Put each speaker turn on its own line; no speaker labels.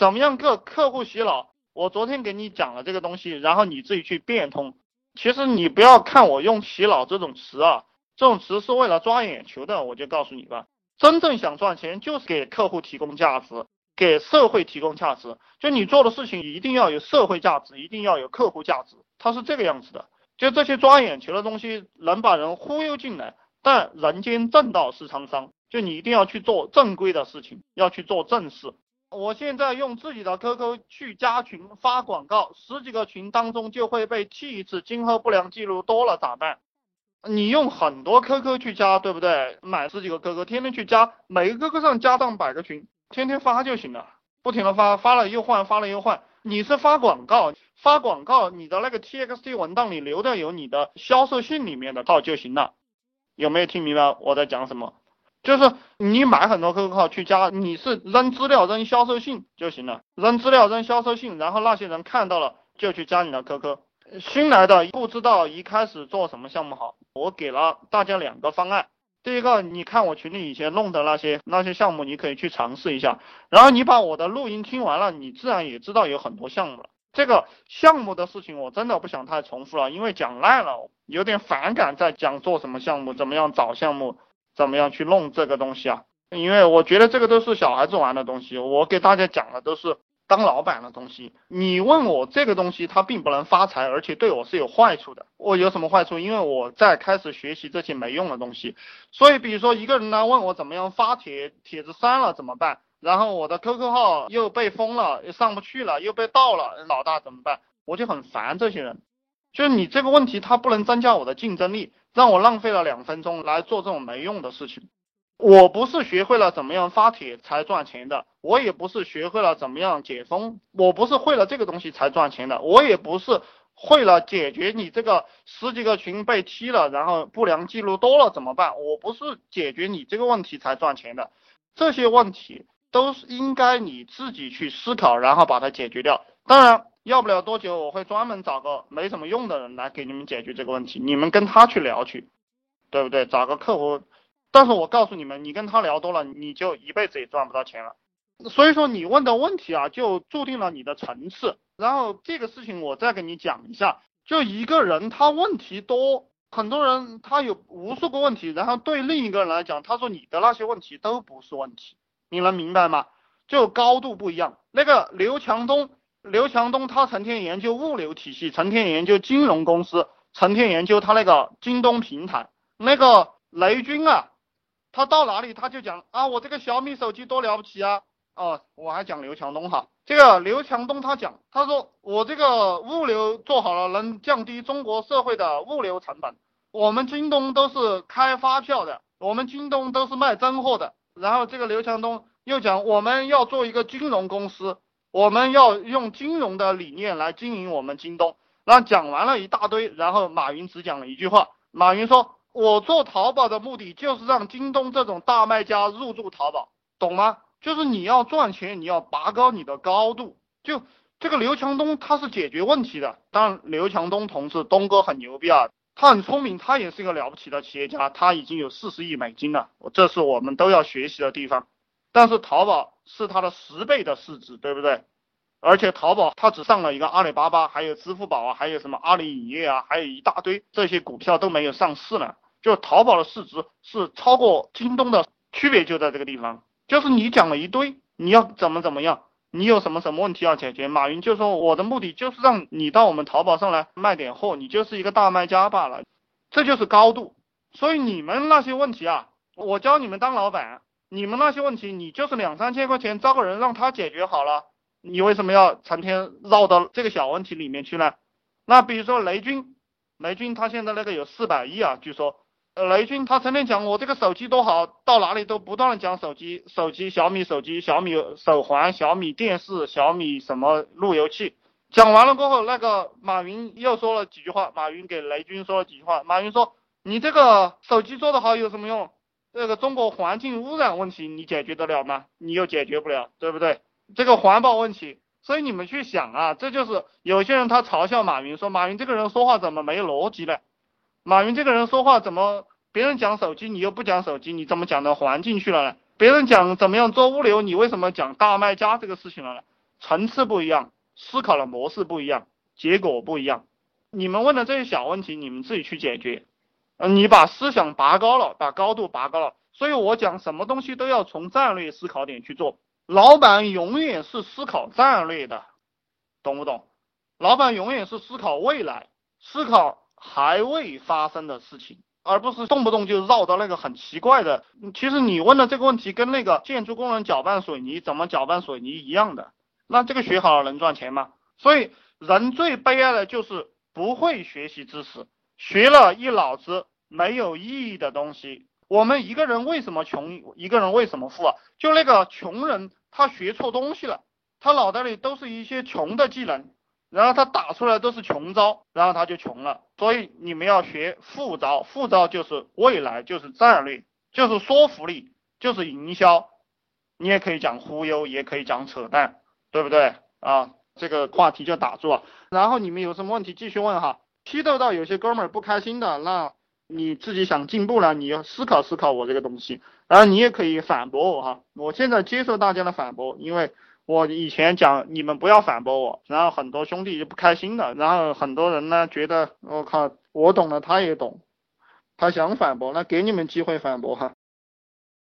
怎么样个客户洗脑？我昨天给你讲了这个东西，然后你自己去变通。其实你不要看我用洗脑这种词啊，这种词是为了抓眼球的。我就告诉你吧，真正想赚钱就是给客户提供价值，给社会提供价值。就你做的事情一定要有社会价值，一定要有客户价值，它是这个样子的。就这些抓眼球的东西能把人忽悠进来，但人间正道是沧桑，就你一定要去做正规的事情，要去做正事。我现在用自己的 QQ 去加群发广告，十几个群当中就会被踢一次，今后不良记录多了咋办？你用很多 QQ 去加，对不对？买十几个 QQ，天天去加，每个 QQ 上加上百个群，天天发就行了，不停的发，发了又换，发了又换。你是发广告，发广告，你的那个 TXT 文档里留的有你的销售信里面的号就行了。有没有听明白我在讲什么？就是你买很多 QQ 号去加，你是扔资料扔销售信就行了，扔资料扔销售信，然后那些人看到了就去加你的 QQ。新来的不知道一开始做什么项目好，我给了大家两个方案。第一个，你看我群里以前弄的那些那些项目，你可以去尝试一下。然后你把我的录音听完了，你自然也知道有很多项目了。这个项目的事情我真的不想太重复了，因为讲烂了，有点反感在讲做什么项目，怎么样找项目。怎么样去弄这个东西啊？因为我觉得这个都是小孩子玩的东西，我给大家讲的都是当老板的东西。你问我这个东西，它并不能发财，而且对我是有坏处的。我有什么坏处？因为我在开始学习这些没用的东西。所以，比如说一个人来问我怎么样发帖，帖子删了怎么办？然后我的 QQ 号又被封了，又上不去了，又被盗了，老大怎么办？我就很烦这些人。就是你这个问题，它不能增加我的竞争力。让我浪费了两分钟来做这种没用的事情。我不是学会了怎么样发帖才赚钱的，我也不是学会了怎么样解封，我不是会了这个东西才赚钱的，我也不是会了解决你这个十几个群被踢了，然后不良记录多了怎么办？我不是解决你这个问题才赚钱的，这些问题都是应该你自己去思考，然后把它解决掉。当然。要不了多久，我会专门找个没什么用的人来给你们解决这个问题，你们跟他去聊去，对不对？找个客户，但是我告诉你们，你跟他聊多了，你就一辈子也赚不到钱了。所以说你问的问题啊，就注定了你的层次。然后这个事情我再给你讲一下，就一个人他问题多，很多人他有无数个问题，然后对另一个人来讲，他说你的那些问题都不是问题，你能明白吗？就高度不一样。那个刘强东。刘强东他成天研究物流体系，成天研究金融公司，成天研究他那个京东平台。那个雷军啊，他到哪里他就讲啊，我这个小米手机多了不起啊！哦，我还讲刘强东哈，这个刘强东他讲，他说我这个物流做好了，能降低中国社会的物流成本。我们京东都是开发票的，我们京东都是卖真货的。然后这个刘强东又讲，我们要做一个金融公司。我们要用金融的理念来经营我们京东。那讲完了一大堆，然后马云只讲了一句话。马云说：“我做淘宝的目的就是让京东这种大卖家入驻淘宝，懂吗？就是你要赚钱，你要拔高你的高度。就这个刘强东他是解决问题的。当然，刘强东同志，东哥很牛逼啊，他很聪明，他也是一个了不起的企业家，他已经有四十亿美金了，这是我们都要学习的地方。但是淘宝。”是它的十倍的市值，对不对？而且淘宝它只上了一个阿里巴巴，还有支付宝啊，还有什么阿里影业啊，还有一大堆这些股票都没有上市呢。就淘宝的市值是超过京东的，区别就在这个地方。就是你讲了一堆，你要怎么怎么样，你有什么什么问题要解决？马云就说我的目的就是让你到我们淘宝上来卖点货，你就是一个大卖家罢了，这就是高度。所以你们那些问题啊，我教你们当老板。你们那些问题，你就是两三千块钱招个人让他解决好了，你为什么要成天绕到这个小问题里面去呢？那比如说雷军，雷军他现在那个有四百亿啊，据说，雷军他成天讲我这个手机多好，到哪里都不断的讲手机，手机小米手机，小米手环，小米电视，小米什么路由器，讲完了过后，那个马云又说了几句话，马云给雷军说了几句话，马云说你这个手机做得好有什么用？这个中国环境污染问题你解决得了吗？你又解决不了，对不对？这个环保问题，所以你们去想啊，这就是有些人他嘲笑马云说，马云这个人说话怎么没逻辑呢？马云这个人说话怎么别人讲手机你又不讲手机，你怎么讲到环境去了呢？别人讲怎么样做物流，你为什么讲大卖家这个事情了呢？层次不一样，思考的模式不一样，结果不一样。你们问的这些小问题，你们自己去解决。嗯，你把思想拔高了，把高度拔高了。所以我讲什么东西都要从战略思考点去做。老板永远是思考战略的，懂不懂？老板永远是思考未来，思考还未发生的事情，而不是动不动就绕到那个很奇怪的。其实你问的这个问题跟那个建筑工人搅拌水泥怎么搅拌水泥一样的。那这个学好了能赚钱吗？所以人最悲哀的就是不会学习知识，学了一脑子没有意义的东西。我们一个人为什么穷，一个人为什么富啊？就那个穷人他学错东西了，他脑袋里都是一些穷的技能。然后他打出来都是穷招，然后他就穷了。所以你们要学富招，富招就是未来，就是战略，就是说服力，就是营销。你也可以讲忽悠，也可以讲扯淡，对不对啊？这个话题就打住了。然后你们有什么问题继续问哈。批斗到有些哥们儿不开心的，那你自己想进步了，你要思考思考我这个东西。然后你也可以反驳我哈。我现在接受大家的反驳，因为。我以前讲你们不要反驳我，然后很多兄弟就不开心了，然后很多人呢觉得我靠，我懂了他也懂，他想反驳，那给你们机会反驳哈。